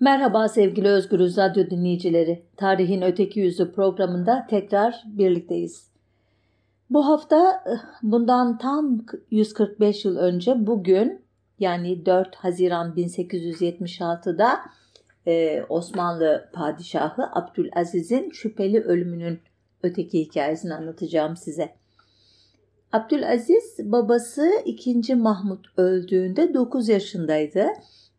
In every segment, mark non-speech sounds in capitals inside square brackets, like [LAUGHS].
Merhaba sevgili Özgürüz Radyo dinleyicileri. Tarihin Öteki Yüzü programında tekrar birlikteyiz. Bu hafta eh, bundan tam 145 yıl önce bugün yani 4 Haziran 1876'da e, Osmanlı Padişahı Abdülaziz'in şüpheli ölümünün öteki hikayesini anlatacağım size. Abdülaziz babası 2. Mahmut öldüğünde 9 yaşındaydı.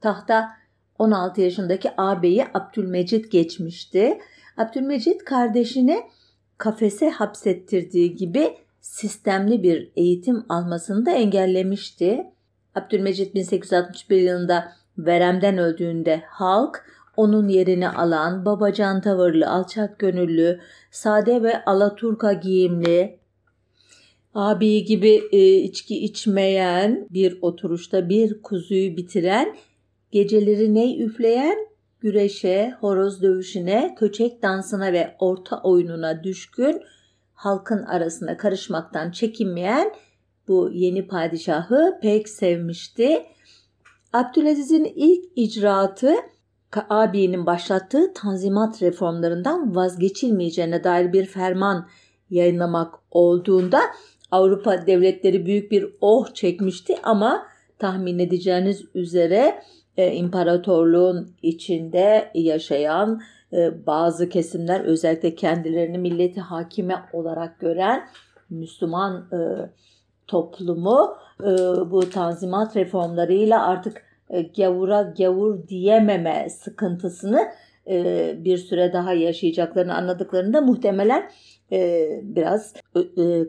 Tahta 16 yaşındaki ağabeyi Abdülmecit geçmişti. Abdülmecit kardeşini kafese hapsettirdiği gibi sistemli bir eğitim almasını da engellemişti. Abdülmecit 1861 yılında veremden öldüğünde halk onun yerini alan babacan tavırlı, alçak gönüllü, sade ve alaturka giyimli, abi gibi e, içki içmeyen, bir oturuşta bir kuzuyu bitiren, geceleri ney üfleyen, güreşe, horoz dövüşüne, köçek dansına ve orta oyununa düşkün, halkın arasına karışmaktan çekinmeyen bu yeni padişahı pek sevmişti. Abdülaziz'in ilk icraatı abinin başlattığı tanzimat reformlarından vazgeçilmeyeceğine dair bir ferman yayınlamak olduğunda Avrupa devletleri büyük bir oh çekmişti ama tahmin edeceğiniz üzere e, imparatorluğun içinde yaşayan e, bazı kesimler özellikle kendilerini milleti hakime olarak gören Müslüman e, toplumu e, bu tanzimat reformlarıyla artık e, gavura gavur diyememe sıkıntısını bir süre daha yaşayacaklarını anladıklarında muhtemelen biraz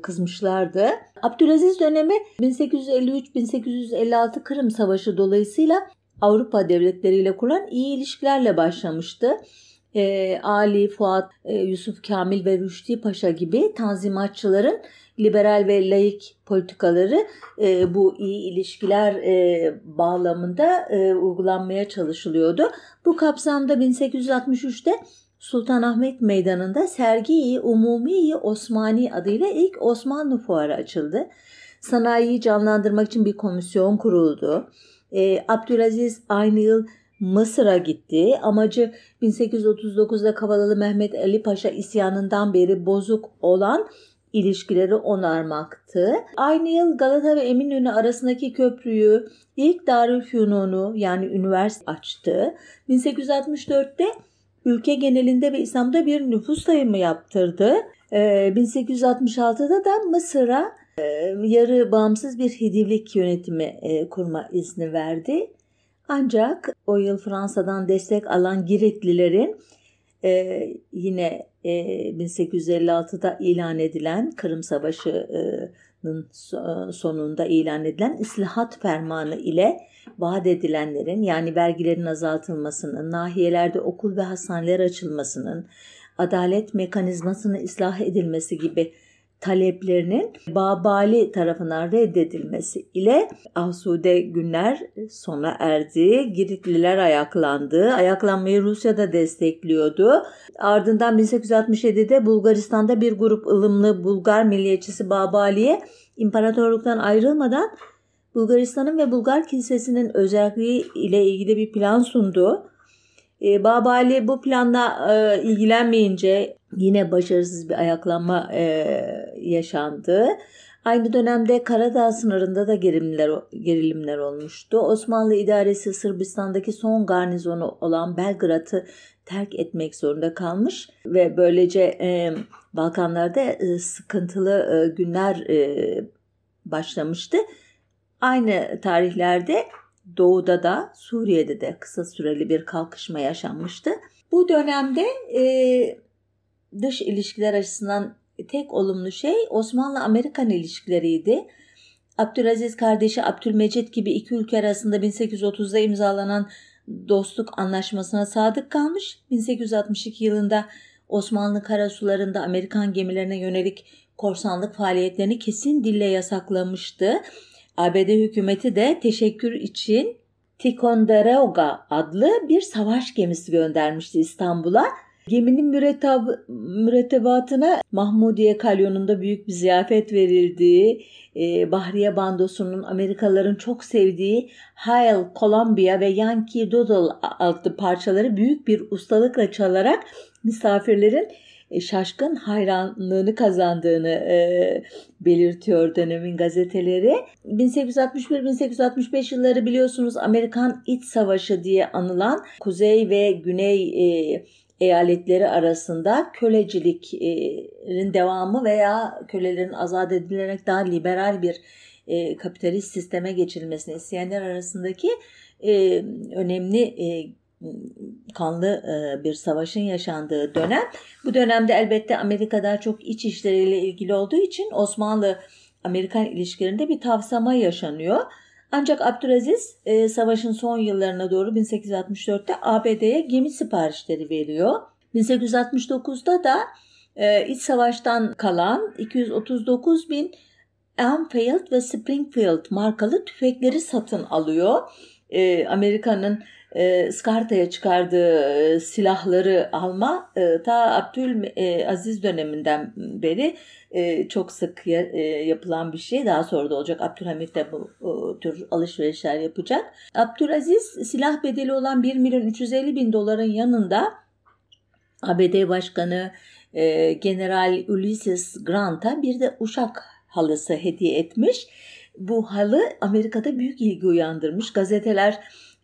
kızmışlardı. Abdülaziz dönemi 1853-1856 Kırım Savaşı dolayısıyla Avrupa devletleriyle kurulan iyi ilişkilerle başlamıştı. E, Ali, Fuat, e, Yusuf Kamil ve Rüşdi Paşa gibi tanzimatçıların liberal ve laik politikaları e, bu iyi ilişkiler e, bağlamında e, uygulanmaya çalışılıyordu. Bu kapsamda 1863'te Sultanahmet Meydanı'nda Sergi-i Umumi Osmani adıyla ilk Osmanlı Fuarı açıldı. Sanayiyi canlandırmak için bir komisyon kuruldu. E, Abdülaziz aynı yıl Mısır'a gitti. Amacı 1839'da Kavalalı Mehmet Ali Paşa isyanından beri bozuk olan ilişkileri onarmaktı. Aynı yıl Galata ve Eminönü arasındaki köprüyü ilk Darülfünun'u yani üniversite açtı. 1864'te ülke genelinde ve İslam'da bir nüfus sayımı yaptırdı. 1866'da ee, da Mısır'a yarı bağımsız bir hidivlik yönetimi kurma izni verdi. Ancak o yıl Fransa'dan destek alan Giritlilerin yine 1856'da ilan edilen Kırım Savaşı'nın sonunda ilan edilen İslahat Fermanı ile vaat edilenlerin yani vergilerin azaltılmasının, nahiyelerde okul ve hastaneler açılmasının, adalet mekanizmasının ıslah edilmesi gibi taleplerinin Babali tarafından reddedilmesi ile Asude günler sona erdi. Giritliler ayaklandı. Ayaklanmayı Rusya da destekliyordu. Ardından 1867'de Bulgaristan'da bir grup ılımlı Bulgar milliyetçisi Babali'ye imparatorluktan ayrılmadan Bulgaristan'ın ve Bulgar Kilisesi'nin özelliği ile ilgili bir plan sundu. E, Babali bu planla e, ilgilenmeyince yine başarısız bir ayaklanma e, yaşandı. Aynı dönemde Karadağ sınırında da gerilimler, gerilimler olmuştu. Osmanlı idaresi Sırbistan'daki son garnizonu olan Belgrad'ı terk etmek zorunda kalmış ve böylece e, Balkanlarda e, sıkıntılı e, günler e, başlamıştı. Aynı tarihlerde Doğu'da da Suriye'de de kısa süreli bir kalkışma yaşanmıştı. Bu dönemde e, dış ilişkiler açısından tek olumlu şey Osmanlı-Amerikan ilişkileriydi. Abdülaziz kardeşi Abdülmecit gibi iki ülke arasında 1830'da imzalanan dostluk anlaşmasına sadık kalmış. 1862 yılında Osmanlı karasularında Amerikan gemilerine yönelik korsanlık faaliyetlerini kesin dille yasaklamıştı. ABD hükümeti de teşekkür için Ticonderoga adlı bir savaş gemisi göndermişti İstanbul'a. Geminin mürettab mürettebatına Mahmudiye Kalyonu'nda büyük bir ziyafet verildiği, e, Bahriye Bandosu'nun Amerikalıların çok sevdiği Hail Columbia ve Yankee Doodle adlı parçaları büyük bir ustalıkla çalarak misafirlerin e, şaşkın hayranlığını kazandığını e, belirtiyor dönemin gazeteleri. 1861-1865 yılları biliyorsunuz Amerikan İç Savaşı diye anılan Kuzey ve Güney e, eyaletleri arasında köleciliklerin devamı veya kölelerin azat edilerek daha liberal bir e, kapitalist sisteme geçilmesini isteyenler arasındaki e, önemli e, kanlı bir savaşın yaşandığı dönem. Bu dönemde elbette Amerika daha çok iç işleriyle ilgili olduğu için Osmanlı Amerikan ilişkilerinde bir tavsama yaşanıyor. Ancak Abdülaziz e, savaşın son yıllarına doğru 1864'te ABD'ye gemi siparişleri veriyor. 1869'da da e, iç savaştan kalan 239 bin Enfield ve Springfield markalı tüfekleri satın alıyor. E, Amerika'nın e, Skarta'ya çıkardığı e, silahları alma e, ta Abdülaziz e, döneminden beri çok sık ya, yapılan bir şey. Daha sonra da olacak. Abdülhamit de bu tür alışverişler yapacak. Abdülaziz silah bedeli olan 1 milyon 350 bin doların yanında ABD Başkanı General Ulysses Grant'a bir de uşak halısı hediye etmiş. Bu halı Amerika'da büyük ilgi uyandırmış. Gazeteler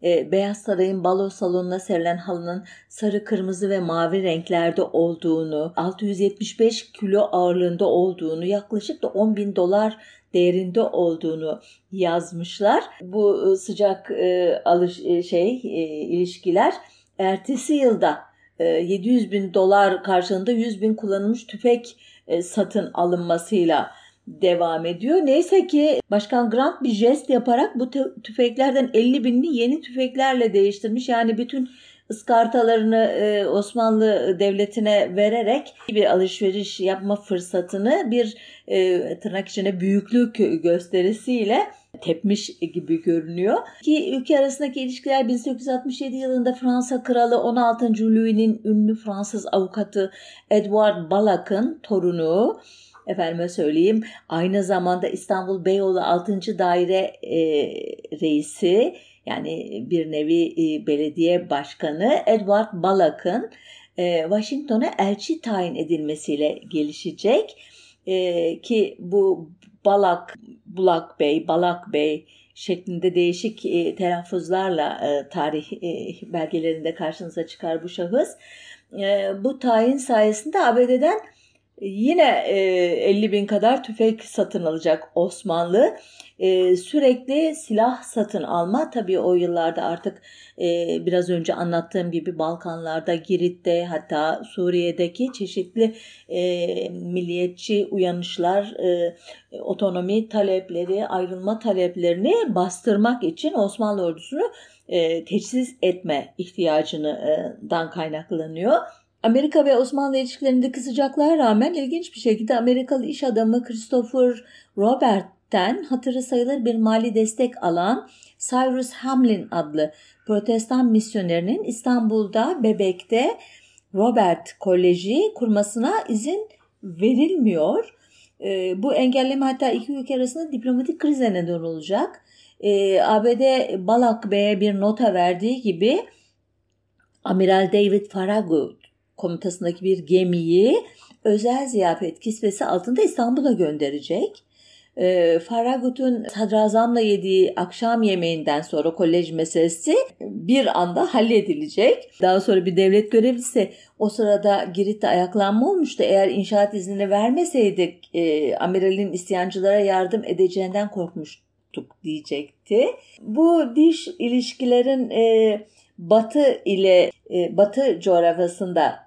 e, Beyaz Saray'ın balo salonuna serilen halının sarı, kırmızı ve mavi renklerde olduğunu, 675 kilo ağırlığında olduğunu, yaklaşık da 10 bin dolar değerinde olduğunu yazmışlar. Bu e, sıcak e, alış e, şey e, ilişkiler ertesi yılda e, 700 bin dolar karşılığında 100 bin kullanılmış tüfek e, satın alınmasıyla devam ediyor. Neyse ki Başkan Grant bir jest yaparak bu tüfeklerden 50 binini yeni tüfeklerle değiştirmiş. Yani bütün ıskartalarını e, Osmanlı Devleti'ne vererek bir alışveriş yapma fırsatını bir e, tırnak içine büyüklük gösterisiyle tepmiş gibi görünüyor. Ki ülke arasındaki ilişkiler 1867 yılında Fransa Kralı 16. Louis'nin ünlü Fransız avukatı Edward Balak'ın torunu efendime söyleyeyim aynı zamanda İstanbul Beyoğlu 6. Daire e, reisi yani bir nevi e, belediye başkanı Edward Balak'ın e, Washington'a elçi tayin edilmesiyle gelişecek e, ki bu Balak, Bulak Bey, Balak Bey şeklinde değişik e, telaffuzlarla e, tarih e, belgelerinde karşınıza çıkar bu şahıs. E, bu tayin sayesinde ABD'den Yine 50 e, bin kadar tüfek satın alacak Osmanlı. E, sürekli silah satın alma tabii o yıllarda artık e, biraz önce anlattığım gibi Balkanlarda, Girit'te hatta Suriye'deki çeşitli milliyetçi uyanışlar, otonomi talepleri, ayrılma taleplerini bastırmak için Osmanlı ordusunu teçhiz etme ihtiyacından kaynaklanıyor. Amerika ve Osmanlı ilişkilerindeki sıcaklığa rağmen ilginç bir şekilde Amerikalı iş adamı Christopher Robert'ten hatırı sayılır bir mali destek alan Cyrus Hamlin adlı protestan misyonerinin İstanbul'da Bebek'te Robert Koleji kurmasına izin verilmiyor. E, bu engelleme hatta iki ülke arasında diplomatik krize neden olacak. E, ee, ABD Balak Bey'e bir nota verdiği gibi Amiral David Farragut komutasındaki bir gemiyi özel ziyafet kisvesi altında İstanbul'a gönderecek. E, Farragut'un sadrazamla yediği akşam yemeğinden sonra kolej meselesi bir anda halledilecek. Daha sonra bir devlet görevlisi o sırada Girit'te ayaklanma olmuştu. Eğer inşaat iznini vermeseydik e, amiralin isyancılara yardım edeceğinden korkmuştuk diyecekti. Bu diş ilişkilerin e, Batı ile e, Batı coğrafyasında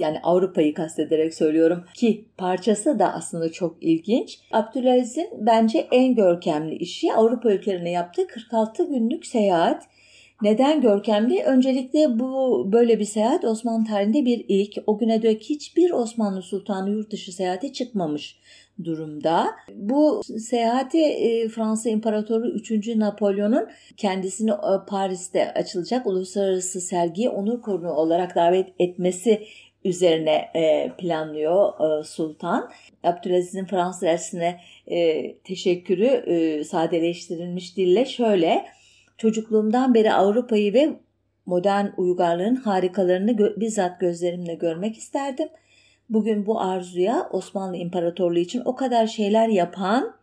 yani Avrupa'yı kastederek söylüyorum ki parçası da aslında çok ilginç. Abdülaziz'in bence en görkemli işi Avrupa ülkelerine yaptığı 46 günlük seyahat. Neden görkemli? Öncelikle bu böyle bir seyahat Osmanlı tarihinde bir ilk. O güne dek hiçbir Osmanlı Sultanı yurt dışı seyahate çıkmamış durumda. Bu seyahati e, Fransa İmparatoru 3. Napolyon'un kendisini e, Paris'te açılacak uluslararası sergiye onur konuğu olarak davet etmesi üzerine e, planlıyor Sultan. Abdülaziz'in Fransız dersine teşekkürü sadeleştirilmiş dille şöyle. Çocukluğumdan beri Avrupa'yı ve modern uygarlığın harikalarını bizzat gözlerimle görmek isterdim. Bugün bu arzuya Osmanlı İmparatorluğu için o kadar şeyler yapan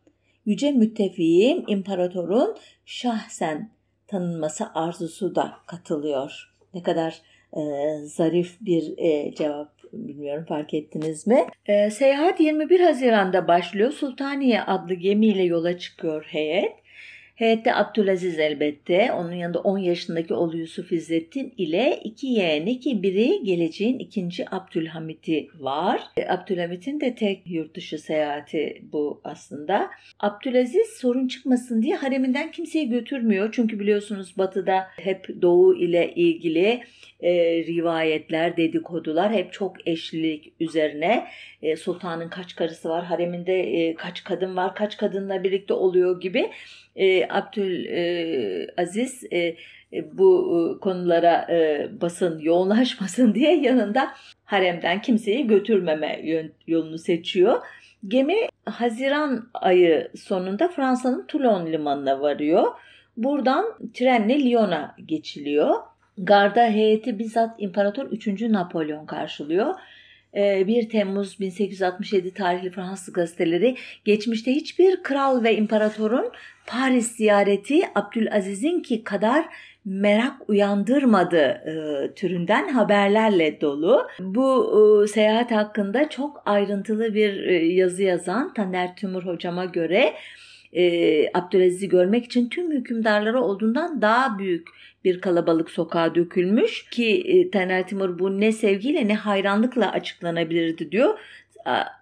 yüce müttefiğim imparatorun şahsen tanınması arzusu da katılıyor. Ne kadar e, zarif bir e, cevap bilmiyorum fark ettiniz mi? E, seyahat 21 Haziran'da başlıyor. Sultaniye adlı gemiyle yola çıkıyor heyet. Heyette Abdülaziz elbette. Onun yanında 10 yaşındaki oğlu Yusuf İzzettin ile iki yeğeni ki biri geleceğin ikinci Abdülhamit'i var. E, Abdülhamit'in de tek yurt dışı seyahati bu aslında. Abdülaziz sorun çıkmasın diye hareminden kimseyi götürmüyor. Çünkü biliyorsunuz batıda hep doğu ile ilgili e, rivayetler, dedikodular hep çok eşlilik üzerine. E, sultanın kaç karısı var, hareminde e, kaç kadın var, kaç kadınla birlikte oluyor gibi e, Abdülaziz e, e, bu e, konulara e, basın yoğunlaşmasın [LAUGHS] diye yanında haremden kimseyi götürmeme yolunu seçiyor. Gemi Haziran ayı sonunda Fransa'nın Toulon limanına varıyor. Buradan trenle Lyon'a geçiliyor. Garda heyeti bizzat İmparator 3. Napolyon karşılıyor. 1 ee, Temmuz 1867 tarihli Fransız gazeteleri geçmişte hiçbir kral ve imparatorun Paris ziyareti Abdülaziz'inki kadar merak uyandırmadı e, türünden haberlerle dolu. Bu e, seyahat hakkında çok ayrıntılı bir e, yazı yazan Taner Tümür hocama göre e, Abdülaziz'i görmek için tüm hükümdarlara olduğundan daha büyük bir kalabalık sokağa dökülmüş ki e, Taner Timur bu ne sevgiyle ne hayranlıkla açıklanabilirdi diyor.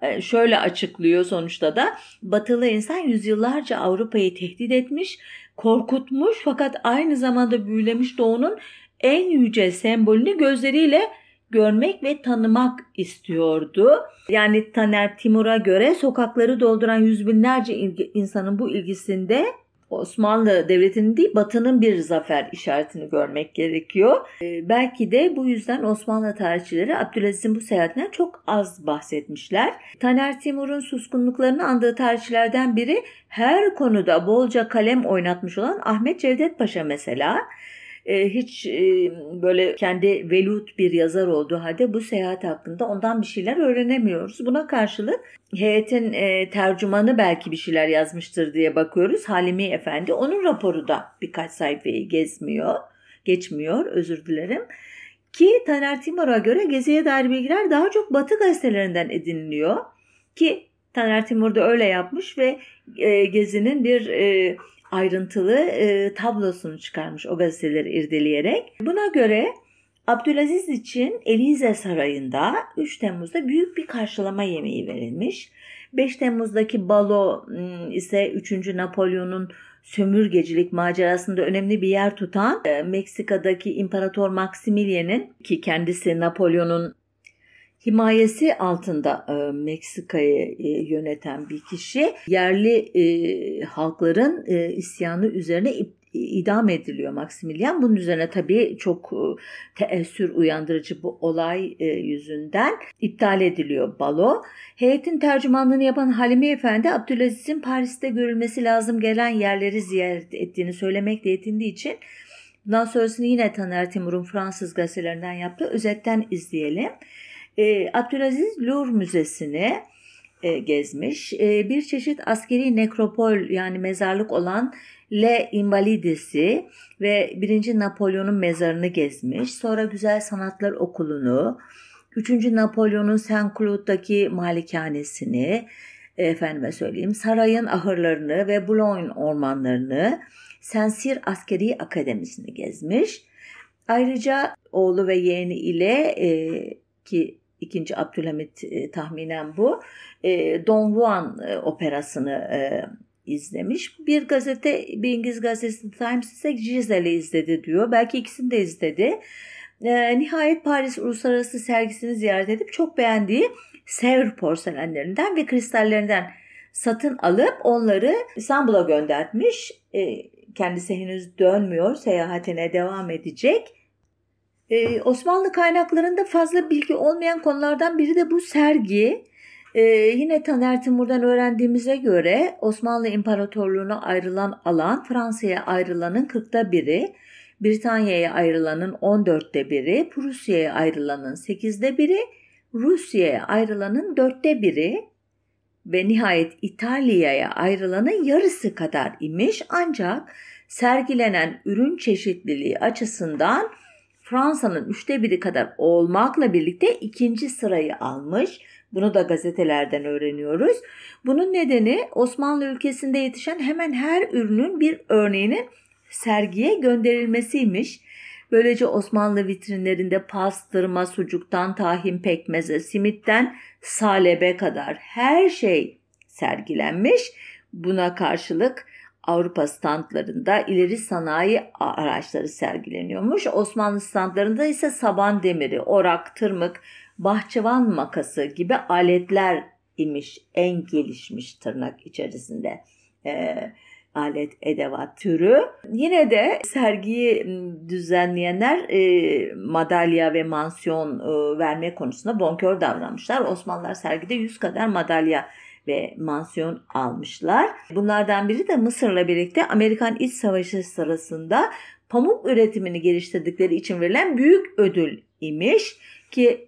E, şöyle açıklıyor sonuçta da batılı insan yüzyıllarca Avrupa'yı tehdit etmiş, korkutmuş fakat aynı zamanda büyülemiş doğunun en yüce sembolünü gözleriyle görmek ve tanımak istiyordu. Yani Taner Timur'a göre sokakları dolduran yüz binlerce insanın bu ilgisinde Osmanlı Devleti'nin değil Batı'nın bir zafer işaretini görmek gerekiyor. Ee, belki de bu yüzden Osmanlı tarihçileri Abdülaziz'in bu seyahatinden çok az bahsetmişler. Taner Timur'un suskunluklarını andığı tarihçilerden biri her konuda bolca kalem oynatmış olan Ahmet Cevdet Paşa mesela. Ee, hiç e, böyle kendi velut bir yazar olduğu halde bu seyahat hakkında ondan bir şeyler öğrenemiyoruz. Buna karşılık heyetin e, tercümanı belki bir şeyler yazmıştır diye bakıyoruz. Halimi Efendi onun raporu da birkaç sayfayı gezmiyor, geçmiyor özür dilerim. Ki Taner Timur'a göre geziye dair bilgiler daha çok Batı gazetelerinden ediniliyor. Ki Taner Timur da öyle yapmış ve e, gezinin bir e, ayrıntılı e, tablosunu çıkarmış o gazeteleri irdeleyerek. Buna göre Abdülaziz için Elize Sarayı'nda 3 Temmuz'da büyük bir karşılama yemeği verilmiş. 5 Temmuz'daki balo ise 3. Napolyon'un sömürgecilik macerasında önemli bir yer tutan e, Meksika'daki İmparator Maximilian'in ki kendisi Napolyon'un himayesi altında e, Meksika'yı e, yöneten bir kişi yerli e, halkların e, isyanı üzerine idam ediliyor Maximilian. Bunun üzerine tabii çok e, teessür uyandırıcı bu olay e, yüzünden iptal ediliyor balo. Heyetin tercümanlığını yapan Halime Efendi Abdülaziz'in Paris'te görülmesi lazım gelen yerleri ziyaret ettiğini söylemekle yetindiği için bundan sonrasını yine Taner Timur'un Fransız gazetelerinden yaptığı özetten izleyelim. E, Abdülaziz Louvre Müzesi'ni e, gezmiş. E, bir çeşit askeri nekropol yani mezarlık olan Le Invalides'i ve 1. Napolyon'un mezarını gezmiş. Sonra Güzel Sanatlar Okulu'nu, 3. Napolyon'un Saint Cloud'daki malikanesini, efendime söyleyeyim, sarayın ahırlarını ve Boulogne ormanlarını, Sensir Askeri Akademisi'ni gezmiş. Ayrıca oğlu ve yeğeni ile e, ki ikinci Abdülhamit e, tahminen bu. E, Don Juan e, operasını izlemiş. Bir gazete, bir İngiliz gazetesi Times ise Giselle'i izledi diyor. Belki ikisini de izledi. Nihayet Paris Uluslararası Sergisini ziyaret edip çok beğendiği Sevr porselenlerinden ve kristallerinden satın alıp onları İstanbul'a göndermiş. E, kendisi henüz dönmüyor, seyahatine devam edecek. Ee, Osmanlı kaynaklarında fazla bilgi olmayan konulardan biri de bu sergi. Ee, yine Taner Timur'dan öğrendiğimize göre Osmanlı İmparatorluğu'na ayrılan alan Fransa'ya ayrılanın 40'ta biri, Britanya'ya ayrılanın 14'te biri, Prusya'ya ayrılanın 8'de biri, Rusya'ya ayrılanın 4'te biri ve nihayet İtalya'ya ayrılanın yarısı kadar imiş ancak sergilenen ürün çeşitliliği açısından Fransa'nın üçte biri kadar olmakla birlikte ikinci sırayı almış. Bunu da gazetelerden öğreniyoruz. Bunun nedeni Osmanlı ülkesinde yetişen hemen her ürünün bir örneğinin sergiye gönderilmesiymiş. Böylece Osmanlı vitrinlerinde pastırma, sucuktan tahin pekmeze, simitten salebe kadar her şey sergilenmiş. Buna karşılık Avrupa standlarında ileri sanayi araçları sergileniyormuş. Osmanlı standlarında ise saban demiri, orak, tırmık, bahçıvan makası gibi aletler imiş en gelişmiş tırnak içerisinde. Ee, alet edevat türü. Yine de sergiyi düzenleyenler e, madalya ve mansiyon e, verme konusunda bonkör davranmışlar. Osmanlılar sergide 100 kadar madalya ve mansiyon almışlar. Bunlardan biri de Mısır'la birlikte Amerikan İç Savaşı sırasında pamuk üretimini geliştirdikleri için verilen büyük ödül imiş ki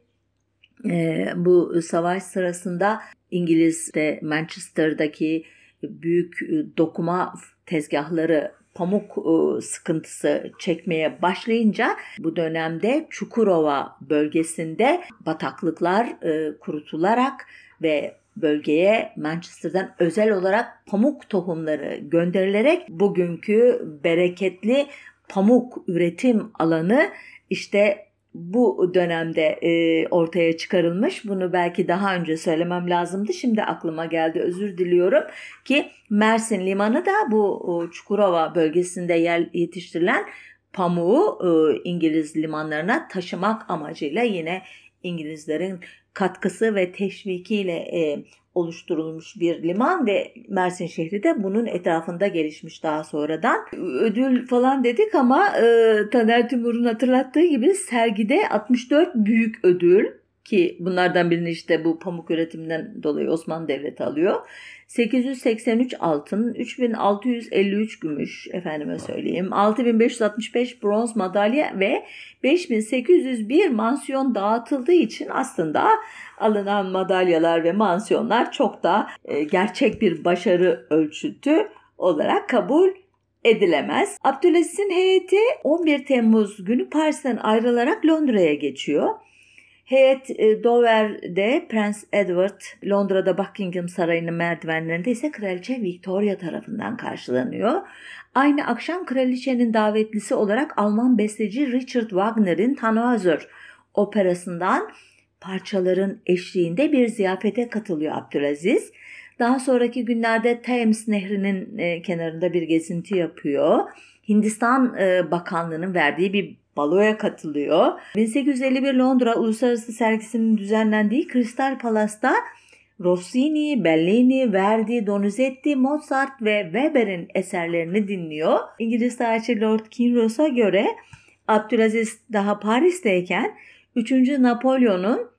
e, bu savaş sırasında İngiliz'de Manchester'daki büyük e, dokuma tezgahları pamuk e, sıkıntısı çekmeye başlayınca bu dönemde Çukurova bölgesinde bataklıklar e, kurutularak ve bölgeye Manchester'dan özel olarak pamuk tohumları gönderilerek bugünkü bereketli pamuk üretim alanı işte bu dönemde e, ortaya çıkarılmış. Bunu belki daha önce söylemem lazımdı. Şimdi aklıma geldi. Özür diliyorum ki Mersin limanı da bu Çukurova bölgesinde yer yetiştirilen pamuğu e, İngiliz limanlarına taşımak amacıyla yine İngilizlerin katkısı ve teşvikiyle e, oluşturulmuş bir liman ve Mersin şehri de bunun etrafında gelişmiş daha sonradan. Ödül falan dedik ama e, Taner Timur'un hatırlattığı gibi sergide 64 büyük ödül ki bunlardan birini işte bu pamuk üretiminden dolayı Osmanlı Devleti alıyor. 883 altın, 3653 gümüş efendime söyleyeyim, 6565 bronz madalya ve 5801 mansiyon dağıtıldığı için aslında alınan madalyalar ve mansiyonlar çok da e, gerçek bir başarı ölçütü olarak kabul edilemez. Abdülaziz'in heyeti 11 Temmuz günü Paris'ten ayrılarak Londra'ya geçiyor. Heyet e, Dover'de Prens Edward, Londra'da Buckingham Sarayı'nın merdivenlerinde ise Kraliçe Victoria tarafından karşılanıyor. Aynı akşam kraliçenin davetlisi olarak Alman besteci Richard Wagner'in Tannhäuser operasından parçaların eşliğinde bir ziyafete katılıyor Abdülaziz. Daha sonraki günlerde Thames Nehri'nin e, kenarında bir gezinti yapıyor. Hindistan e, Bakanlığı'nın verdiği bir baloya katılıyor. 1851 Londra Uluslararası Sergisi'nin düzenlendiği Crystal Palace'da Rossini, Bellini, Verdi, Donizetti, Mozart ve Weber'in eserlerini dinliyor. İngiliz tarihçi Lord Kinross'a göre Abdülaziz daha Paris'teyken 3. Napolyon'un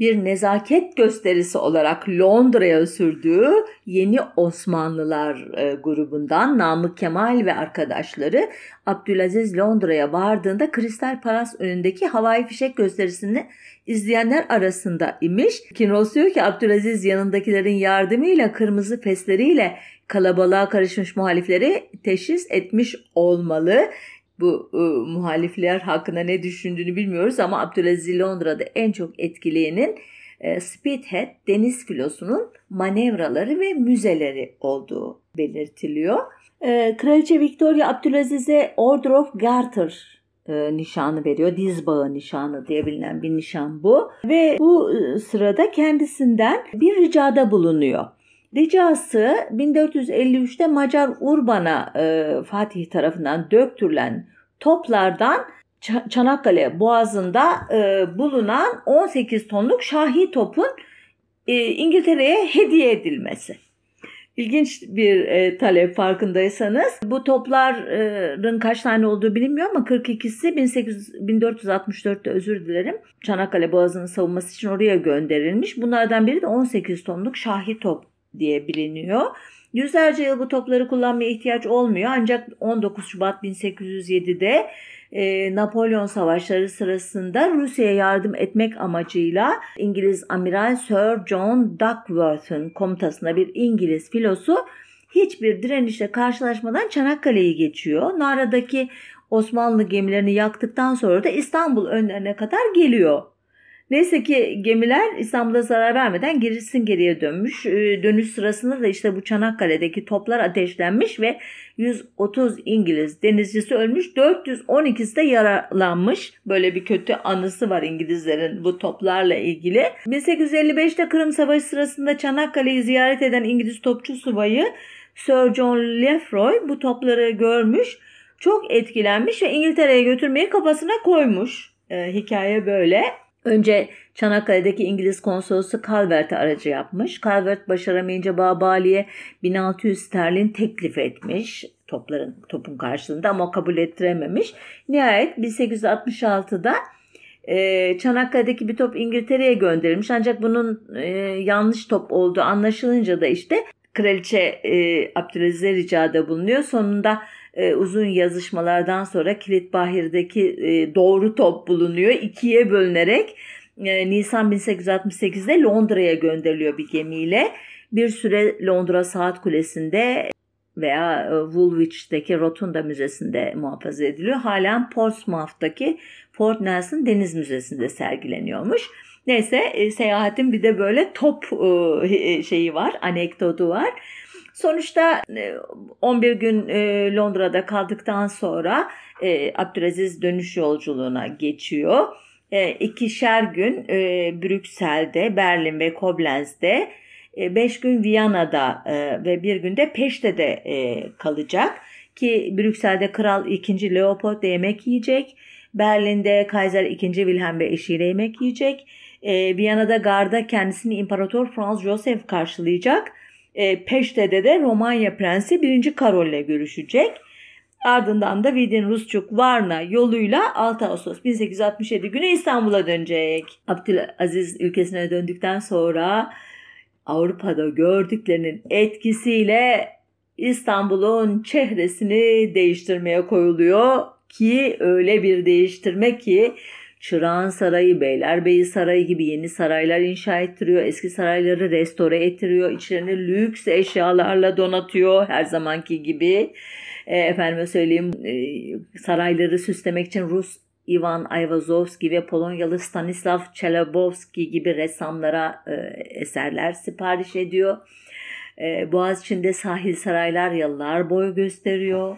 bir nezaket gösterisi olarak Londra'ya sürdüğü Yeni Osmanlılar e, grubundan Namık Kemal ve arkadaşları Abdülaziz Londra'ya vardığında Kristal Palas önündeki havai fişek gösterisini izleyenler arasında imiş. Kinros diyor ki Abdülaziz yanındakilerin yardımıyla kırmızı fesleriyle kalabalığa karışmış muhalifleri teşhis etmiş olmalı bu e, muhalifler hakkında ne düşündüğünü bilmiyoruz ama Abdülaziz Londra'da en çok etkileyenin e, Speedhead deniz filosunun manevraları ve müzeleri olduğu belirtiliyor. E, Kraliçe Victoria Abdülaziz'e Order of Garter e, nişanı veriyor. Diz bağı nişanı diye bilinen bir nişan bu. Ve bu e, sırada kendisinden bir ricada bulunuyor. Ricası 1453'te Macar Urban'a e, Fatih tarafından döktürülen toplardan Çanakkale Boğazı'nda e, bulunan 18 tonluk şahi topun e, İngiltere'ye hediye edilmesi. İlginç bir e, talep farkındaysanız. Bu topların kaç tane olduğu bilinmiyor ama 42'si 1800, 1464'te özür dilerim. Çanakkale Boğazı'nın savunması için oraya gönderilmiş. Bunlardan biri de 18 tonluk şahi top diye biliniyor. Yüzlerce yıl bu topları kullanmaya ihtiyaç olmuyor ancak 19 Şubat 1807'de e, Napolyon Savaşları sırasında Rusya'ya yardım etmek amacıyla İngiliz Amiral Sir John Duckworth'ın komutasında bir İngiliz filosu hiçbir direnişle karşılaşmadan Çanakkale'yi geçiyor. Nara'daki Osmanlı gemilerini yaktıktan sonra da İstanbul önlerine kadar geliyor. Neyse ki gemiler İstanbul'a zarar vermeden gerisin geriye dönmüş. Ee, dönüş sırasında da işte bu Çanakkale'deki toplar ateşlenmiş ve 130 İngiliz denizcisi ölmüş, 412'si de yaralanmış. Böyle bir kötü anısı var İngilizlerin bu toplarla ilgili. 1855'te Kırım Savaşı sırasında Çanakkale'yi ziyaret eden İngiliz topçu subayı Sir John Lefroy bu topları görmüş, çok etkilenmiş ve İngiltere'ye götürmeyi kafasına koymuş. Ee, hikaye böyle. Önce Çanakkale'deki İngiliz konsolosu Calvert'e aracı yapmış. Calvert başaramayınca Babali'ye 1600 sterlin teklif etmiş topların topun karşılığında ama kabul ettirememiş. Nihayet 1866'da e, Çanakkale'deki bir top İngiltere'ye gönderilmiş. Ancak bunun e, yanlış top olduğu anlaşılınca da işte Kraliçe e, Abdülaziz'e ricada bulunuyor. Sonunda e, uzun yazışmalardan sonra Kilitbahir'deki e, doğru top bulunuyor. ikiye bölünerek e, Nisan 1868'de Londra'ya gönderiliyor bir gemiyle. Bir süre Londra Saat Kulesi'nde veya e, Woolwich'teki Rotunda Müzesi'nde muhafaza ediliyor. Halen Portsmouth'taki Fort Nelson Deniz Müzesi'nde sergileniyormuş. Neyse e, seyahatin bir de böyle top e, şeyi var, anekdotu var. Sonuçta 11 e, gün e, Londra'da kaldıktan sonra e, Abdülaziz dönüş yolculuğuna geçiyor. İkişer gün Brüksel'de, Berlin ve Koblenz'de, 5 gün Viyana'da ve bir günde Peşte'de kalacak. Ki Brüksel'de Kral 2. Leopold yemek yiyecek. Berlin'de Kaiser 2. Wilhelm ve eşiyle yemek yiyecek. Viyana'da garda kendisini İmparator Franz Joseph karşılayacak e, Peşte'de de Romanya Prensi 1. Karol'le görüşecek. Ardından da Vidin Rusçuk Varna yoluyla 6 Ağustos 1867 günü İstanbul'a dönecek. Abdülaziz ülkesine döndükten sonra Avrupa'da gördüklerinin etkisiyle İstanbul'un çehresini değiştirmeye koyuluyor ki öyle bir değiştirme ki Çırağan Sarayı, Beylerbeyi Sarayı gibi yeni saraylar inşa ettiriyor. Eski sarayları restore ettiriyor. İçlerini lüks eşyalarla donatıyor her zamanki gibi. E, efendime söyleyeyim e, sarayları süslemek için Rus Ivan Ayvazovski ve Polonyalı Stanislav Chelabowski gibi ressamlara e, eserler sipariş ediyor. E, Boğaziçi'nde sahil saraylar yıllar boyu gösteriyor.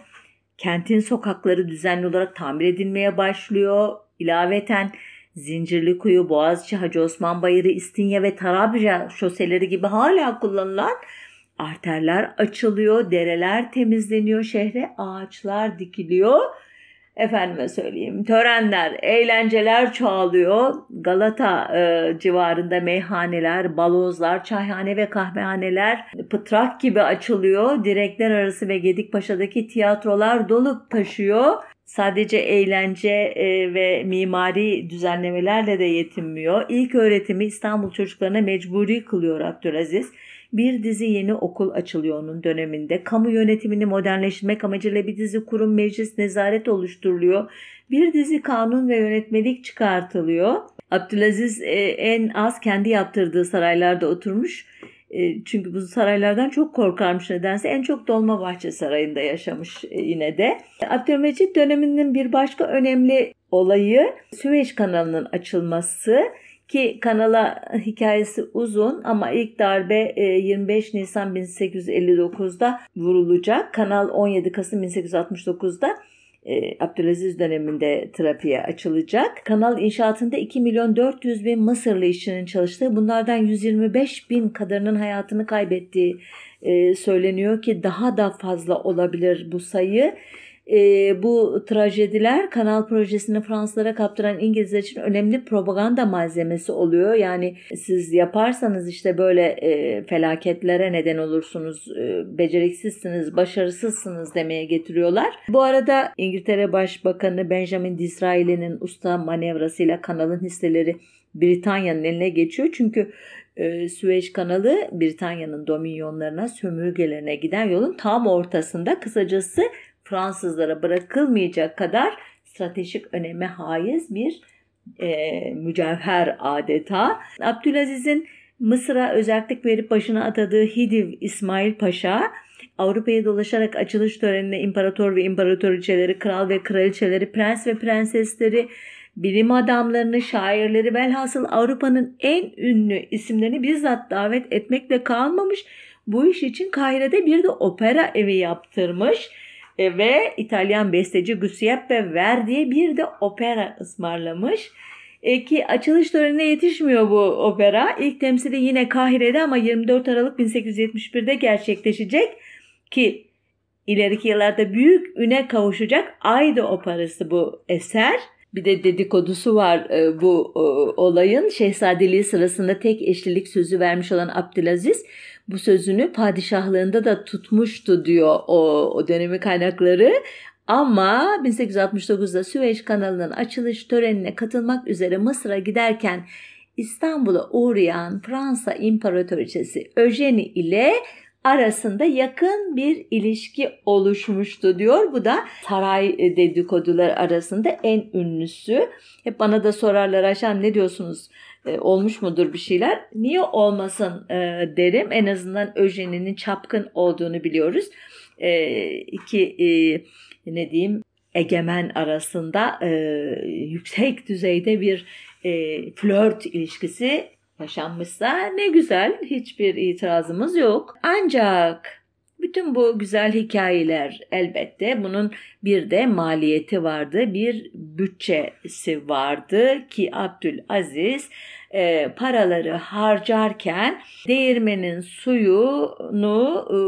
Kentin sokakları düzenli olarak tamir edilmeye başlıyor. İlaveten Zincirlikuyu, Boğaziçi, Hacı Osman Bayırı, İstinye ve Tarabya şoseleri gibi hala kullanılan arterler açılıyor, dereler temizleniyor, şehre ağaçlar dikiliyor. Efendime söyleyeyim törenler, eğlenceler çoğalıyor. Galata e, civarında meyhaneler, balozlar, çayhane ve kahvehaneler pıtrak gibi açılıyor. Direkler arası ve Gedikpaşa'daki tiyatrolar dolup taşıyor sadece eğlence e, ve mimari düzenlemelerle de yetinmiyor. İlk öğretimi İstanbul çocuklarına mecburi kılıyor Abdülaziz. Bir dizi yeni okul açılıyor onun döneminde. Kamu yönetimini modernleştirmek amacıyla bir dizi kurum, meclis, nezaret oluşturuluyor. Bir dizi kanun ve yönetmelik çıkartılıyor. Abdülaziz e, en az kendi yaptırdığı saraylarda oturmuş e, çünkü bu saraylardan çok korkarmış nedense. En çok Dolmabahçe Sarayı'nda yaşamış e, yine de. Abdülmecit döneminin bir başka önemli olayı Süveyş kanalının açılması ki kanala hikayesi uzun ama ilk darbe 25 e, Nisan 1859'da vurulacak. Kanal 17 Kasım 1869'da e, Abdülaziz döneminde trafiğe açılacak. Kanal inşaatında 2 milyon 400 bin Mısırlı işçinin çalıştığı bunlardan 125 bin kadarının hayatını kaybettiği e, söyleniyor ki daha da fazla olabilir bu sayı e, bu trajediler kanal projesini Fransızlara kaptıran İngilizler için önemli propaganda malzemesi oluyor. Yani siz yaparsanız işte böyle e, felaketlere neden olursunuz, e, beceriksizsiniz, başarısızsınız demeye getiriyorlar. Bu arada İngiltere Başbakanı Benjamin Disraeli'nin usta manevrasıyla kanalın hisseleri Britanya'nın eline geçiyor. Çünkü e, Süveyş kanalı Britanya'nın dominyonlarına, sömürgelerine giden yolun tam ortasında. Kısacası Fransızlara bırakılmayacak kadar stratejik öneme haiz bir e, mücevher adeta. Abdülaziz'in Mısır'a özellik verip başına atadığı Hidiv İsmail Paşa Avrupa'ya dolaşarak açılış törenine imparator ve imparatoriçeleri, kral ve kraliçeleri, prens ve prensesleri, bilim adamlarını, şairleri velhasıl Avrupa'nın en ünlü isimlerini bizzat davet etmekle kalmamış. Bu iş için Kahire'de bir de opera evi yaptırmış e, ve İtalyan besteci Giuseppe Verdi'ye bir de opera ısmarlamış. E, ki açılış törenine yetişmiyor bu opera. İlk temsili yine Kahire'de ama 24 Aralık 1871'de gerçekleşecek ki ileriki yıllarda büyük üne kavuşacak Ayda operası bu eser. Bir de dedikodusu var e, bu e, olayın. Şehzadeliği sırasında tek eşlilik sözü vermiş olan Abdülaziz bu sözünü padişahlığında da tutmuştu diyor o, o dönemi kaynakları. Ama 1869'da Süveyş kanalının açılış törenine katılmak üzere Mısır'a giderken İstanbul'a uğrayan Fransa İmparatoriçesi Eugenie ile arasında yakın bir ilişki oluşmuştu diyor. Bu da saray dedikodular arasında en ünlüsü. Hep bana da sorarlar Ayşem ne diyorsunuz? E, olmuş mudur bir şeyler? Niye olmasın e, derim. En azından Öjen'in çapkın olduğunu biliyoruz. E, iki e, ne diyeyim egemen arasında e, yüksek düzeyde bir e, flört ilişkisi yaşanmışsa ne güzel. Hiçbir itirazımız yok. Ancak bütün bu güzel hikayeler elbette. Bunun bir de maliyeti vardı, bir bütçesi vardı ki Abdülaziz e, paraları harcarken değirmenin suyunu e,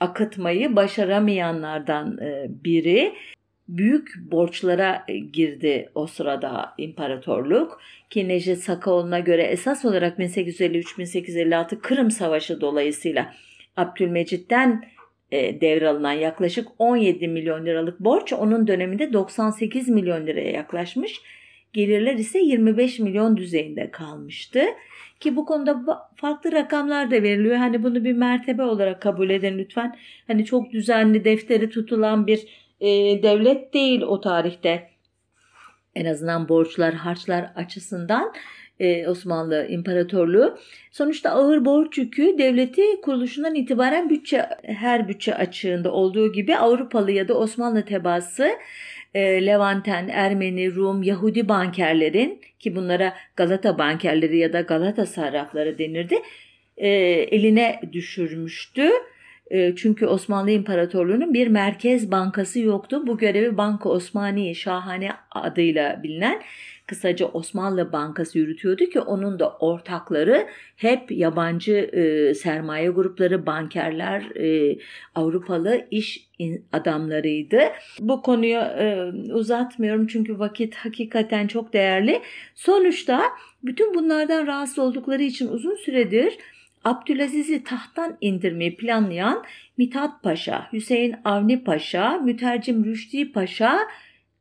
akıtmayı başaramayanlardan e, biri büyük borçlara girdi o sırada imparatorluk ki Necdet Sakaoğlu'na göre esas olarak 1853-1856 Kırım Savaşı dolayısıyla Abdülmecit'ten e, devralınan yaklaşık 17 milyon liralık borç onun döneminde 98 milyon liraya yaklaşmış. Gelirler ise 25 milyon düzeyinde kalmıştı. Ki bu konuda farklı rakamlar da veriliyor. Hani bunu bir mertebe olarak kabul edin lütfen. Hani çok düzenli defteri tutulan bir e, devlet değil o tarihte. En azından borçlar, harçlar açısından e, Osmanlı İmparatorluğu. Sonuçta ağır borç yükü devleti kuruluşundan itibaren bütçe her bütçe açığında olduğu gibi Avrupalı ya da Osmanlı tebası e, Levanten, Ermeni, Rum, Yahudi bankerlerin ki bunlara Galata bankerleri ya da Galata sarrafları denirdi e, eline düşürmüştü. Çünkü Osmanlı İmparatorluğu'nun bir merkez bankası yoktu. Bu görevi Banka Osmaniye Şahane adıyla bilinen kısaca Osmanlı Bankası yürütüyordu ki onun da ortakları hep yabancı e, sermaye grupları, bankerler, e, Avrupalı iş adamlarıydı. Bu konuyu e, uzatmıyorum çünkü vakit hakikaten çok değerli. Sonuçta bütün bunlardan rahatsız oldukları için uzun süredir Abdülaziz'i tahttan indirmeyi planlayan Mithat Paşa, Hüseyin Avni Paşa, Mütercim Rüşdi Paşa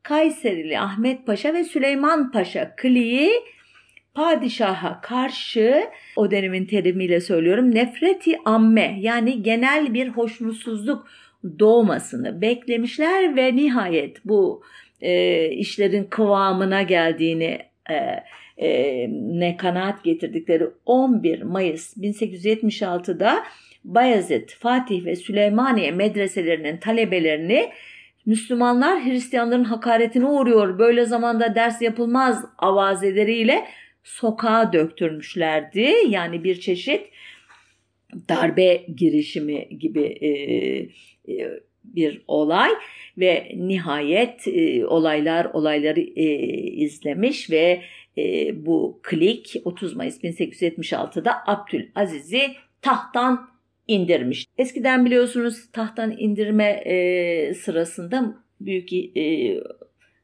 Kayserili Ahmet Paşa ve Süleyman Paşa kliği padişaha karşı o dönemin terimiyle söylüyorum nefreti amme yani genel bir hoşnutsuzluk doğmasını beklemişler ve nihayet bu e, işlerin kıvamına geldiğini e, e, ne kanaat getirdikleri 11 Mayıs 1876'da Bayezid, Fatih ve Süleymaniye medreselerinin talebelerini Müslümanlar Hristiyanların hakaretine uğruyor. Böyle zamanda ders yapılmaz avazeleriyle sokağa döktürmüşlerdi. Yani bir çeşit darbe girişimi gibi e, e, bir olay ve nihayet e, olaylar olayları e, izlemiş ve e, bu klik 30 Mayıs 1876'da Abdülaziz'i tahttan indirmiş. Eskiden biliyorsunuz tahttan indirme e, sırasında büyük e,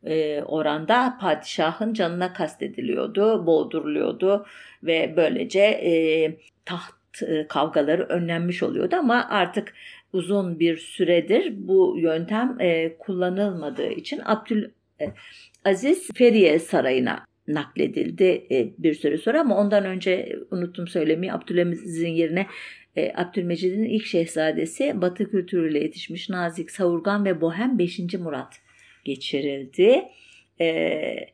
e, oranda padişahın canına kastediliyordu, boğduruluyordu ve böylece e, taht e, kavgaları önlenmiş oluyordu ama artık uzun bir süredir bu yöntem e, kullanılmadığı için Abdülaziz e, Feriye Sarayı'na nakledildi e, bir süre sonra ama ondan önce unuttum söylemeyi Abdülaziz'in yerine e, Abdülmecid'in ilk şehzadesi Batı kültürüyle yetişmiş nazik, savurgan ve bohem 5. Murat geçirildi. E,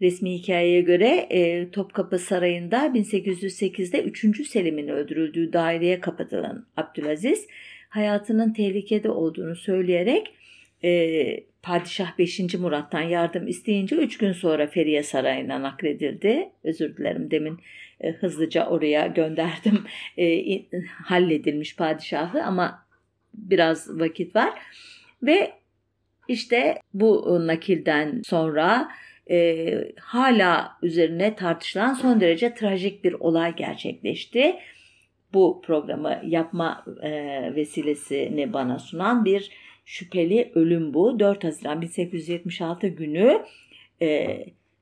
resmi hikayeye göre e, Topkapı Sarayı'nda 1808'de 3. Selim'in öldürüldüğü daireye kapatılan Abdülaziz hayatının tehlikede olduğunu söyleyerek e, Padişah 5. Murat'tan yardım isteyince 3 gün sonra Feriye Sarayı'na nakledildi. Özür dilerim demin e, hızlıca oraya gönderdim. E, halledilmiş padişahı ama biraz vakit var. Ve işte bu nakilden sonra e, hala üzerine tartışılan son derece trajik bir olay gerçekleşti. Bu programı yapma e, vesilesini bana sunan bir şüpheli ölüm bu. 4 Haziran 1876 günü e,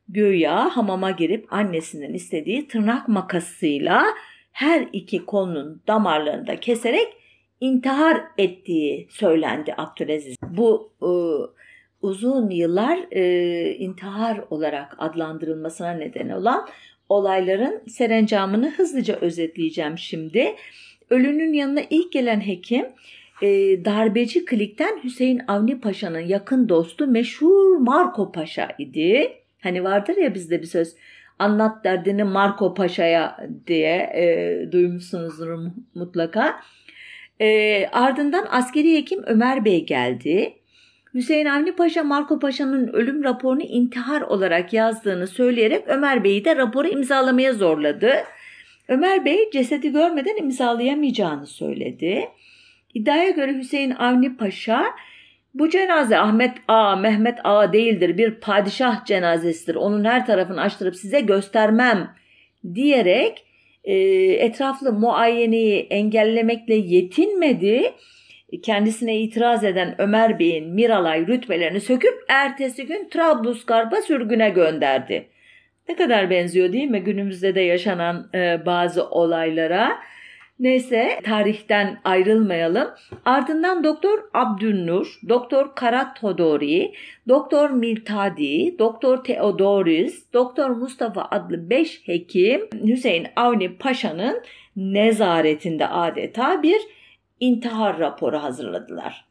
göya hamama girip annesinin istediği tırnak makasıyla her iki kolunun damarlarını da keserek intihar ettiği söylendi Abdülaziz. Bu e, uzun yıllar e, intihar olarak adlandırılmasına neden olan olayların serencamını hızlıca özetleyeceğim şimdi. Ölünün yanına ilk gelen hekim e, darbeci klikten Hüseyin Avni Paşa'nın yakın dostu meşhur Marco Paşa idi. Hani vardır ya bizde bir söz anlat derdini Marco Paşa'ya diye e, duymuşsunuzdur mutlaka. E, ardından askeri hekim Ömer Bey geldi. Hüseyin Avni Paşa Marco Paşa'nın ölüm raporunu intihar olarak yazdığını söyleyerek Ömer Bey'i de raporu imzalamaya zorladı. Ömer Bey cesedi görmeden imzalayamayacağını söyledi. İddiaya göre Hüseyin Avni Paşa bu cenaze Ahmet A, Mehmet A değildir bir padişah cenazesidir. Onun her tarafını açtırıp size göstermem diyerek e, etraflı muayeneyi engellemekle yetinmedi. Kendisine itiraz eden Ömer Bey'in Miralay rütbelerini söküp ertesi gün Trablusgarp'a sürgüne gönderdi. Ne kadar benziyor değil mi günümüzde de yaşanan e, bazı olaylara? Neyse tarihten ayrılmayalım. Ardından Doktor Abdülnur, Doktor Karat Todori, Doktor Miltadi, Doktor Theodoris, Doktor Mustafa adlı 5 hekim Hüseyin Avni Paşa'nın nezaretinde adeta bir intihar raporu hazırladılar.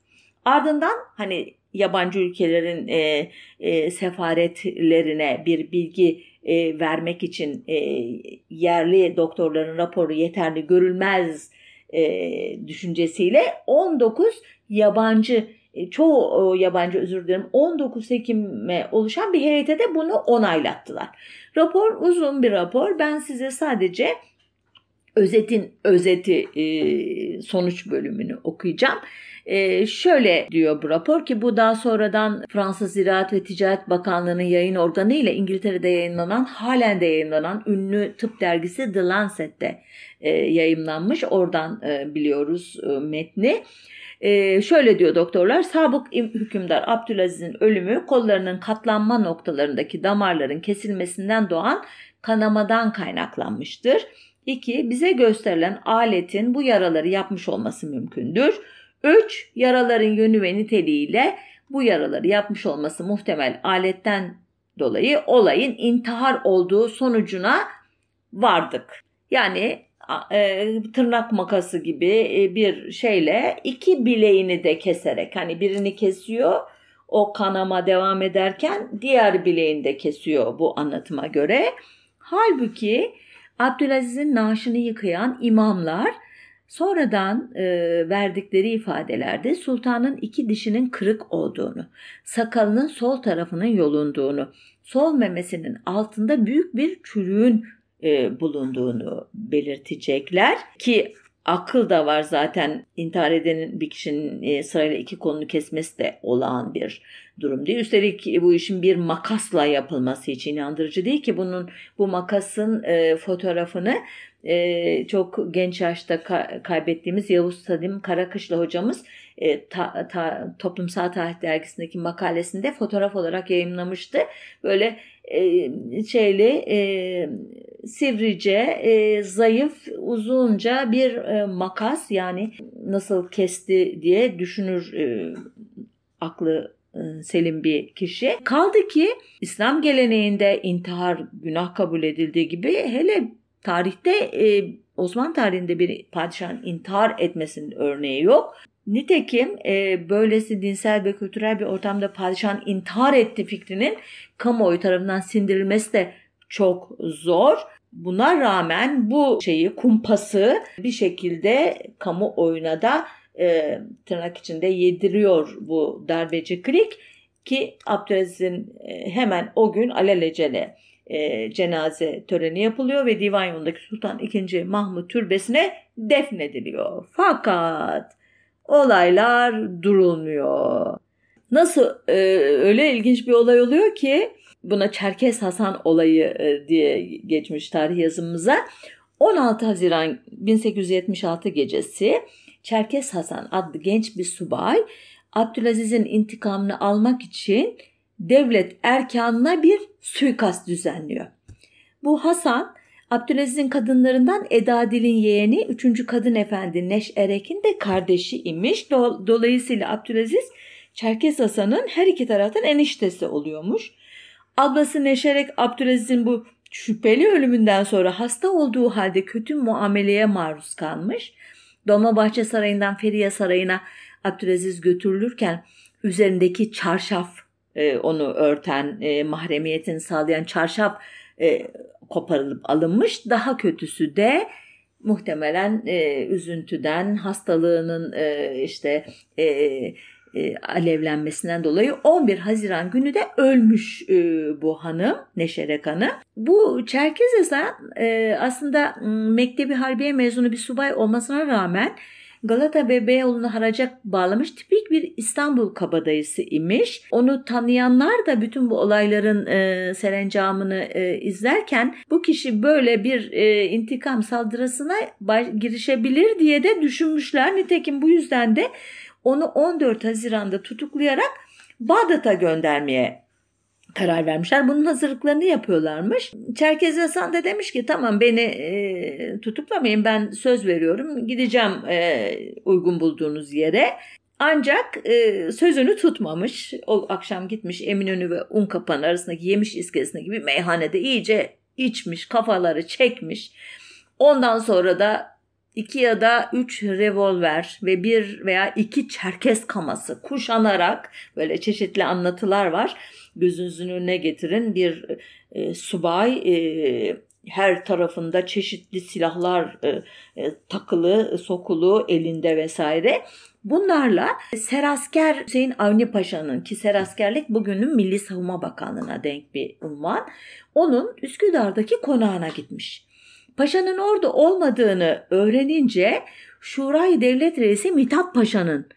Ardından hani yabancı ülkelerin e, e, sefaretlerine bir bilgi e, vermek için e, yerli doktorların raporu yeterli görülmez e, düşüncesiyle 19 yabancı e, çoğu yabancı özür dilerim 19 hekime oluşan bir heyete de bunu onaylattılar. Rapor uzun bir rapor. Ben size sadece özetin özeti e, sonuç bölümünü okuyacağım. E, şöyle diyor bu rapor ki bu daha sonradan Fransız Ziraat ve Ticaret Bakanlığı'nın yayın organı ile İngiltere'de yayınlanan halen de yayınlanan ünlü tıp dergisi The Lancet'te e, yayınlanmış. Oradan e, biliyoruz e, metni. Ee, şöyle diyor doktorlar, sabık hükümdar Abdülaziz'in ölümü kollarının katlanma noktalarındaki damarların kesilmesinden doğan kanamadan kaynaklanmıştır. 2. Bize gösterilen aletin bu yaraları yapmış olması mümkündür. 3. Yaraların yönü ve niteliğiyle bu yaraları yapmış olması muhtemel aletten dolayı olayın intihar olduğu sonucuna vardık. Yani e, tırnak makası gibi e, bir şeyle iki bileğini de keserek hani birini kesiyor o kanama devam ederken diğer bileğini de kesiyor bu anlatıma göre. Halbuki Abdülaziz'in naaşını yıkayan imamlar sonradan e, verdikleri ifadelerde sultanın iki dişinin kırık olduğunu, sakalının sol tarafının yolunduğunu, sol memesinin altında büyük bir çürüğün e, bulunduğunu belirtecekler ki akıl da var zaten intihar edenin bir kişinin e, sırayla iki kolunu kesmesi de olağan bir durum değil. Üstelik bu işin bir makasla yapılması için inandırıcı değil ki bunun bu makasın e, fotoğrafını e, çok genç yaşta ka- kaybettiğimiz Yavuz Sadim Karakışla hocamız e, ta, ta, Toplumsal Tarih Dergisi'ndeki makalesinde fotoğraf olarak yayınlamıştı. Böyle e, şeyli e, sivrice, e, zayıf, uzunca bir e, makas yani nasıl kesti diye düşünür e, aklı selim bir kişi. Kaldı ki İslam geleneğinde intihar günah kabul edildiği gibi hele tarihte e, Osmanlı tarihinde bir padişahın intihar etmesinin örneği yok. Nitekim e, böylesi dinsel ve kültürel bir ortamda padişahın intihar etti fikrinin kamuoyu tarafından sindirilmesi de çok zor. Buna rağmen bu şeyi kumpası bir şekilde kamuoyuna da e, tırnak içinde yediriyor bu darbeci klik ki Abdülaziz'in e, hemen o gün alelacele e, cenaze töreni yapılıyor ve divan yolundaki Sultan II. Mahmut türbesine defnediliyor. Fakat olaylar durulmuyor. Nasıl e, öyle ilginç bir olay oluyor ki buna Çerkes Hasan olayı e, diye geçmiş tarih yazımıza. 16 Haziran 1876 gecesi Çerkes Hasan adlı genç bir subay Abdülaziz'in intikamını almak için devlet erkanına bir suikast düzenliyor. Bu Hasan Abdülaziz'in kadınlarından Eda Dil'in yeğeni 3. Kadın Efendi Neş Erek'in de kardeşi imiş. Dolayısıyla Abdülaziz Çerkes Hasan'ın her iki taraftan eniştesi oluyormuş. Ablası Neşerek Abdülaziz'in bu şüpheli ölümünden sonra hasta olduğu halde kötü muameleye maruz kalmış. Dolmabahçe Sarayı'ndan Feriye Sarayı'na Abdülaziz götürülürken üzerindeki çarşaf e, onu örten, e, mahremiyetini sağlayan çarşaf e, koparılıp alınmış. Daha kötüsü de muhtemelen e, üzüntüden, hastalığının e, işte e, e, alevlenmesinden dolayı 11 Haziran günü de ölmüş e, bu hanım Neşerek Hanım. Bu Çerkez Hasan e, aslında Mektebi Harbiye mezunu bir subay olmasına rağmen Galata ve Beyoğlu'nu haraca bağlamış tipik bir İstanbul kabadayısı imiş. Onu tanıyanlar da bütün bu olayların e, serencamını e, izlerken bu kişi böyle bir e, intikam saldırısına baş, girişebilir diye de düşünmüşler. Nitekim bu yüzden de onu 14 Haziran'da tutuklayarak Bağdat'a göndermeye karar vermişler. Bunun hazırlıklarını yapıyorlarmış. Çerkez Hasan da demiş ki tamam beni e, tutuklamayın ben söz veriyorum gideceğim e, uygun bulduğunuz yere. Ancak e, sözünü tutmamış. O akşam gitmiş Eminönü ve Unkapan arasındaki yemiş iskelesine gibi meyhanede iyice içmiş, kafaları çekmiş. Ondan sonra da iki ya da üç revolver ve bir veya iki çerkes kaması kuşanarak böyle çeşitli anlatılar var gözünüzün önüne getirin bir e, subay e, her tarafında çeşitli silahlar e, e, takılı, sokulu elinde vesaire. Bunlarla Serasker Hüseyin Avni Paşa'nın ki Seraskerlik bugünün Milli Savunma Bakanlığı'na denk bir unvan. Onun Üsküdar'daki konağına gitmiş. Paşa'nın orada olmadığını öğrenince Şurayı Devlet Reisi Mithat Paşa'nın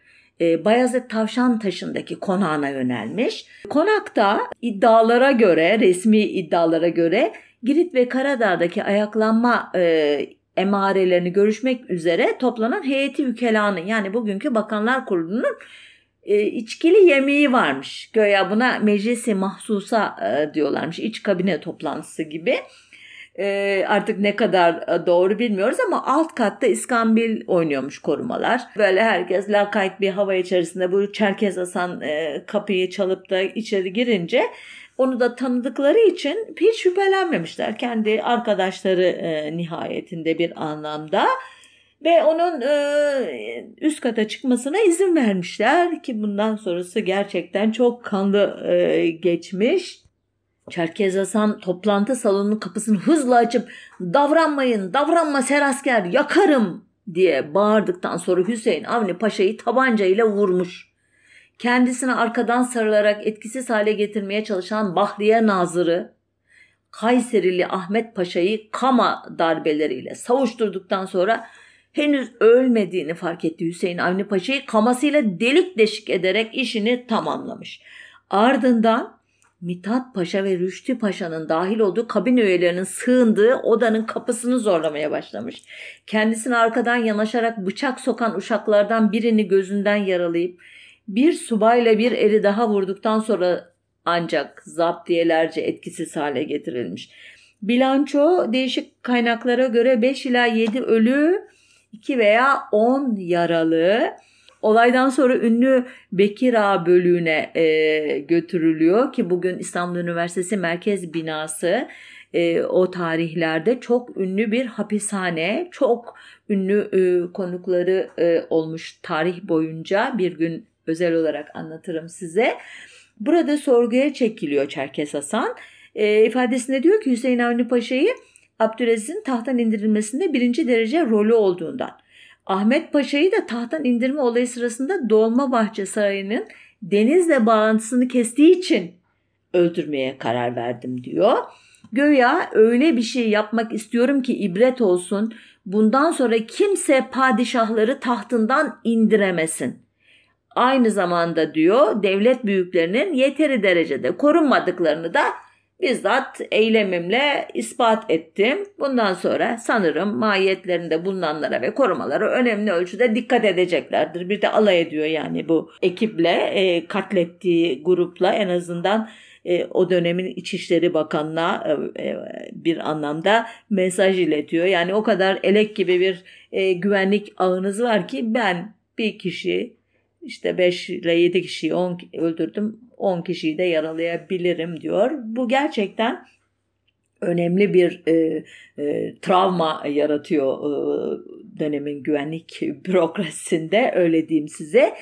e, Bayezid Tavşan Taşı'ndaki konağına yönelmiş. Konakta iddialara göre, resmi iddialara göre Girit ve Karadağ'daki ayaklanma e, emarelerini görüşmek üzere toplanan heyeti ükelanın yani bugünkü Bakanlar Kurulu'nun e, içkili yemeği varmış. Göya buna meclisi mahsusa e, diyorlarmış. İç kabine toplantısı gibi. E, artık ne kadar e, doğru bilmiyoruz ama alt katta iskambil oynuyormuş korumalar. Böyle herkes lakayt bir hava içerisinde bu Çerkez Hasan e, kapıyı çalıp da içeri girince onu da tanıdıkları için hiç şüphelenmemişler. Kendi arkadaşları e, nihayetinde bir anlamda ve onun e, üst kata çıkmasına izin vermişler ki bundan sonrası gerçekten çok kanlı e, geçmiş. Çerkez Hasan toplantı salonunun kapısını hızla açıp davranmayın davranma serasker yakarım diye bağırdıktan sonra Hüseyin Avni Paşa'yı tabancayla vurmuş. Kendisine arkadan sarılarak etkisiz hale getirmeye çalışan Bahriye Nazırı Kayserili Ahmet Paşa'yı kama darbeleriyle savuşturduktan sonra henüz ölmediğini fark etti Hüseyin Avni Paşa'yı kamasıyla delik deşik ederek işini tamamlamış. Ardından Mithat Paşa ve Rüştü Paşa'nın dahil olduğu kabin üyelerinin sığındığı odanın kapısını zorlamaya başlamış. Kendisini arkadan yanaşarak bıçak sokan uşaklardan birini gözünden yaralayıp bir subayla bir eri daha vurduktan sonra ancak zaptiyelerce etkisiz hale getirilmiş. Bilanço değişik kaynaklara göre 5 ila 7 ölü, 2 veya 10 yaralı. Olaydan sonra ünlü Bekir Ağa bölüğüne e, götürülüyor ki bugün İstanbul Üniversitesi Merkez Binası e, o tarihlerde çok ünlü bir hapishane, çok ünlü e, konukları e, olmuş tarih boyunca bir gün özel olarak anlatırım size. Burada sorguya çekiliyor Çerkes Hasan. E, ifadesinde diyor ki Hüseyin Avni Paşa'yı Abdülaziz'in tahttan indirilmesinde birinci derece rolü olduğundan. Ahmet Paşa'yı da tahttan indirme olayı sırasında Dolmabahçe Sarayı'nın denizle bağlantısını kestiği için öldürmeye karar verdim diyor. Göya öyle bir şey yapmak istiyorum ki ibret olsun. Bundan sonra kimse padişahları tahtından indiremesin. Aynı zamanda diyor devlet büyüklerinin yeteri derecede korunmadıklarını da bizzat eylemimle ispat ettim. Bundan sonra sanırım mahiyetlerinde bulunanlara ve korumalara önemli ölçüde dikkat edeceklerdir. Bir de alay ediyor yani bu ekiple e, katlettiği grupla en azından e, o dönemin İçişleri Bakanı'na e, e, bir anlamda mesaj iletiyor. Yani o kadar elek gibi bir e, güvenlik ağınız var ki ben bir kişi işte 5 ile 7 kişiyi 10 öldürdüm 10 kişiyi de yaralayabilirim diyor. Bu gerçekten önemli bir e, e, travma yaratıyor e, dönemin güvenlik [LAUGHS] bürokrasisinde öyle diyeyim size.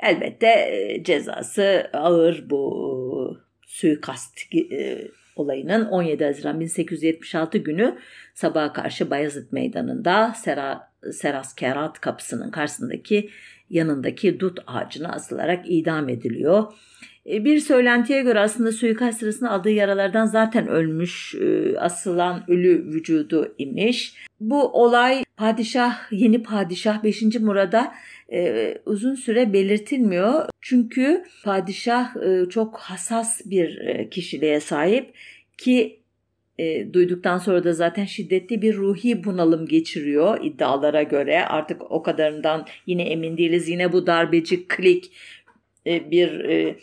Elbette e, cezası ağır bu suikast e, olayının 17 Haziran 1876 günü sabaha karşı Bayezid Meydanı'nda Sera, Seras Kerat kapısının karşısındaki yanındaki dut ağacına asılarak idam ediliyor. E, bir söylentiye göre aslında suikast sırasında aldığı yaralardan zaten ölmüş, e, asılan ölü vücudu imiş. Bu olay padişah, yeni padişah 5. Murad'a e, uzun süre belirtilmiyor. Çünkü padişah e, çok hassas bir e, kişiliğe sahip ki e, duyduktan sonra da zaten şiddetli bir ruhi bunalım geçiriyor iddialara göre. Artık o kadarından yine emin değiliz. Yine bu darbeci klik e, bir e,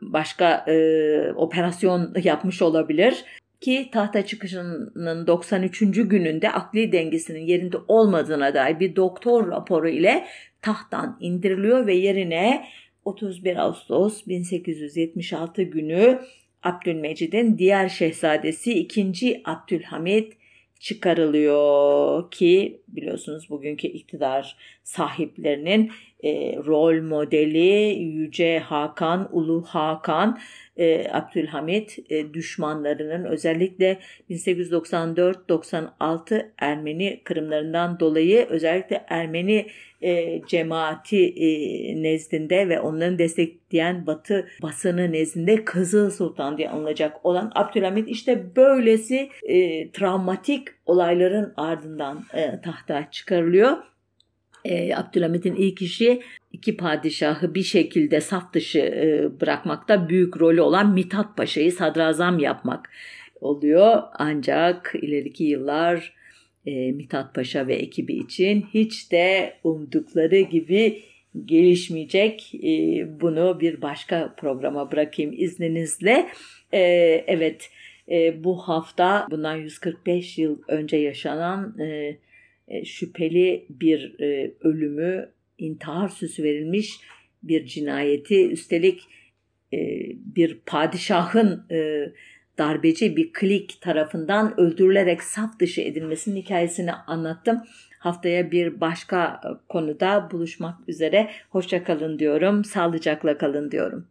başka e, operasyon [LAUGHS] yapmış olabilir ki tahta çıkışının 93. gününde akli dengesinin yerinde olmadığına dair bir doktor raporu ile tahttan indiriliyor ve yerine 31 Ağustos 1876 günü Abdülmecid'in diğer şehzadesi 2. Abdülhamit çıkarılıyor ki biliyorsunuz bugünkü iktidar sahiplerinin e, rol modeli Yüce Hakan, Ulu Hakan, e, Abdülhamit e, düşmanlarının özellikle 1894-96 Ermeni kırımlarından dolayı özellikle Ermeni e, cemaati e, nezdinde ve onların destekleyen Batı basını nezdinde Kızıl Sultan diye anılacak olan Abdülhamit işte böylesi e, travmatik olayların ardından e, tahta çıkarılıyor. E, Abdülhamit'in ilk işi iki padişahı bir şekilde saf dışı e, bırakmakta büyük rolü olan Mithat Paşa'yı sadrazam yapmak oluyor. Ancak ileriki yıllar e, Mithat Paşa ve ekibi için hiç de umdukları gibi gelişmeyecek. E, bunu bir başka programa bırakayım izninizle. E, evet e, bu hafta bundan 145 yıl önce yaşanan e, e, şüpheli bir e, ölümü intihar süsü verilmiş bir cinayeti üstelik e, bir padişahın e, darbeci bir klik tarafından öldürülerek saf dışı edilmesinin hikayesini anlattım. Haftaya bir başka konuda buluşmak üzere. Hoşça kalın diyorum. Sağlıcakla kalın diyorum.